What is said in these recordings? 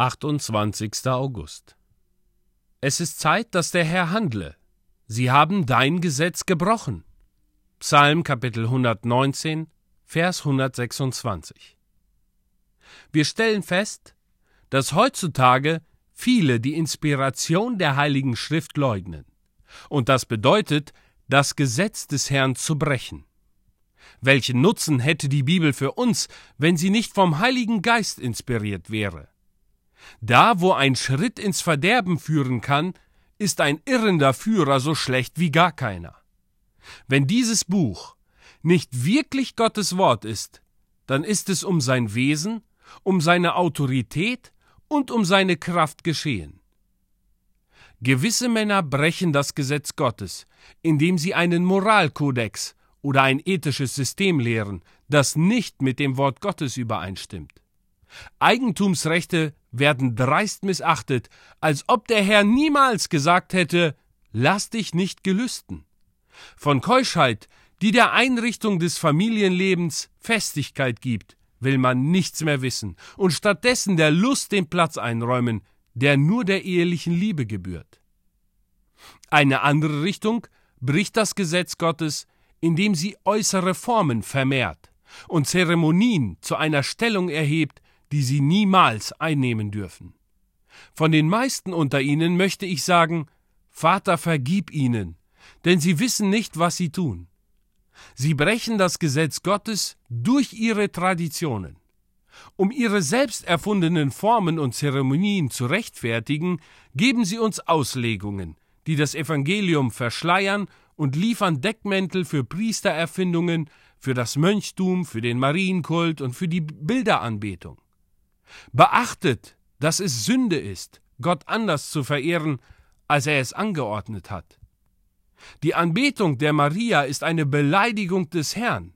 28. August. Es ist Zeit, dass der Herr handle. Sie haben dein Gesetz gebrochen. Psalm Kapitel 119, Vers 126. Wir stellen fest, dass heutzutage viele die Inspiration der Heiligen Schrift leugnen. Und das bedeutet, das Gesetz des Herrn zu brechen. Welchen Nutzen hätte die Bibel für uns, wenn sie nicht vom Heiligen Geist inspiriert wäre? Da, wo ein Schritt ins Verderben führen kann, ist ein irrender Führer so schlecht wie gar keiner. Wenn dieses Buch nicht wirklich Gottes Wort ist, dann ist es um sein Wesen, um seine Autorität und um seine Kraft geschehen. Gewisse Männer brechen das Gesetz Gottes, indem sie einen Moralkodex oder ein ethisches System lehren, das nicht mit dem Wort Gottes übereinstimmt. Eigentumsrechte werden dreist missachtet, als ob der Herr niemals gesagt hätte, lass dich nicht gelüsten. Von Keuschheit, die der Einrichtung des Familienlebens Festigkeit gibt, will man nichts mehr wissen und stattdessen der Lust den Platz einräumen, der nur der ehelichen Liebe gebührt. Eine andere Richtung bricht das Gesetz Gottes, indem sie äußere Formen vermehrt und Zeremonien zu einer Stellung erhebt, die sie niemals einnehmen dürfen. Von den meisten unter ihnen möchte ich sagen, Vater, vergib ihnen, denn sie wissen nicht, was sie tun. Sie brechen das Gesetz Gottes durch ihre Traditionen. Um ihre selbst erfundenen Formen und Zeremonien zu rechtfertigen, geben sie uns Auslegungen, die das Evangelium verschleiern und liefern Deckmäntel für Priestererfindungen, für das Mönchtum, für den Marienkult und für die Bilderanbetung. Beachtet, dass es Sünde ist, Gott anders zu verehren, als er es angeordnet hat. Die Anbetung der Maria ist eine Beleidigung des Herrn.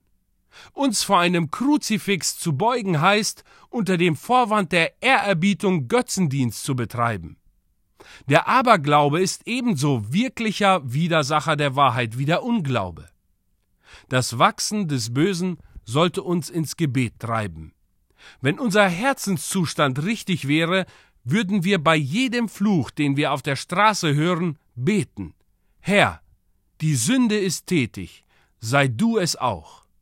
Uns vor einem Kruzifix zu beugen heißt, unter dem Vorwand der Ehrerbietung Götzendienst zu betreiben. Der Aberglaube ist ebenso wirklicher Widersacher der Wahrheit wie der Unglaube. Das Wachsen des Bösen sollte uns ins Gebet treiben. Wenn unser Herzenszustand richtig wäre, würden wir bei jedem Fluch, den wir auf der Straße hören, beten. Herr, die Sünde ist tätig, sei du es auch.